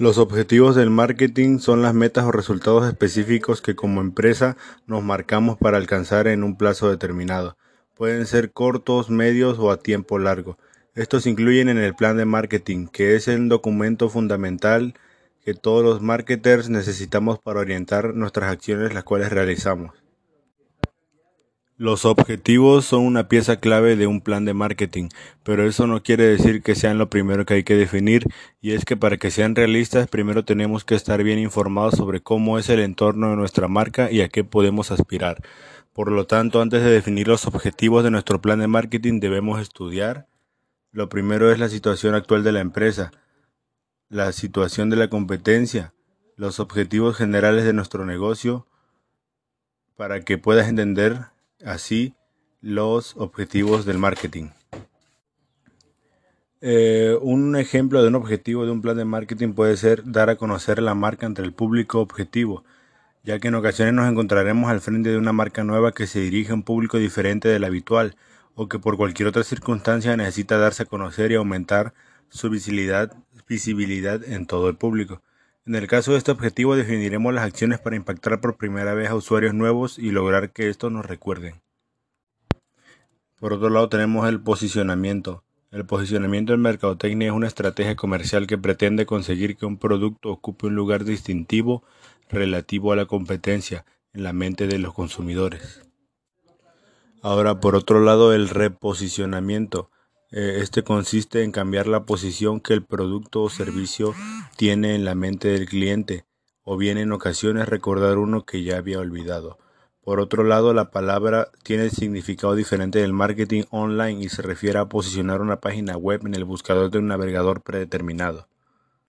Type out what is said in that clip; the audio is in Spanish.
Los objetivos del marketing son las metas o resultados específicos que como empresa nos marcamos para alcanzar en un plazo determinado. Pueden ser cortos, medios o a tiempo largo. Estos incluyen en el plan de marketing, que es el documento fundamental que todos los marketers necesitamos para orientar nuestras acciones las cuales realizamos. Los objetivos son una pieza clave de un plan de marketing, pero eso no quiere decir que sean lo primero que hay que definir, y es que para que sean realistas primero tenemos que estar bien informados sobre cómo es el entorno de nuestra marca y a qué podemos aspirar. Por lo tanto, antes de definir los objetivos de nuestro plan de marketing debemos estudiar. Lo primero es la situación actual de la empresa, la situación de la competencia, los objetivos generales de nuestro negocio, para que puedas entender así los objetivos del marketing. Eh, un ejemplo de un objetivo de un plan de marketing puede ser dar a conocer la marca entre el público objetivo, ya que en ocasiones nos encontraremos al frente de una marca nueva que se dirige a un público diferente del habitual o que por cualquier otra circunstancia necesita darse a conocer y aumentar su visibilidad, visibilidad en todo el público. En el caso de este objetivo definiremos las acciones para impactar por primera vez a usuarios nuevos y lograr que estos nos recuerden. Por otro lado tenemos el posicionamiento. El posicionamiento en mercadotecnia es una estrategia comercial que pretende conseguir que un producto ocupe un lugar distintivo relativo a la competencia en la mente de los consumidores. Ahora, por otro lado, el reposicionamiento. Eh, este consiste en cambiar la posición que el producto o servicio tiene en la mente del cliente, o bien en ocasiones recordar uno que ya había olvidado. Por otro lado, la palabra tiene significado diferente del marketing online y se refiere a posicionar una página web en el buscador de un navegador predeterminado.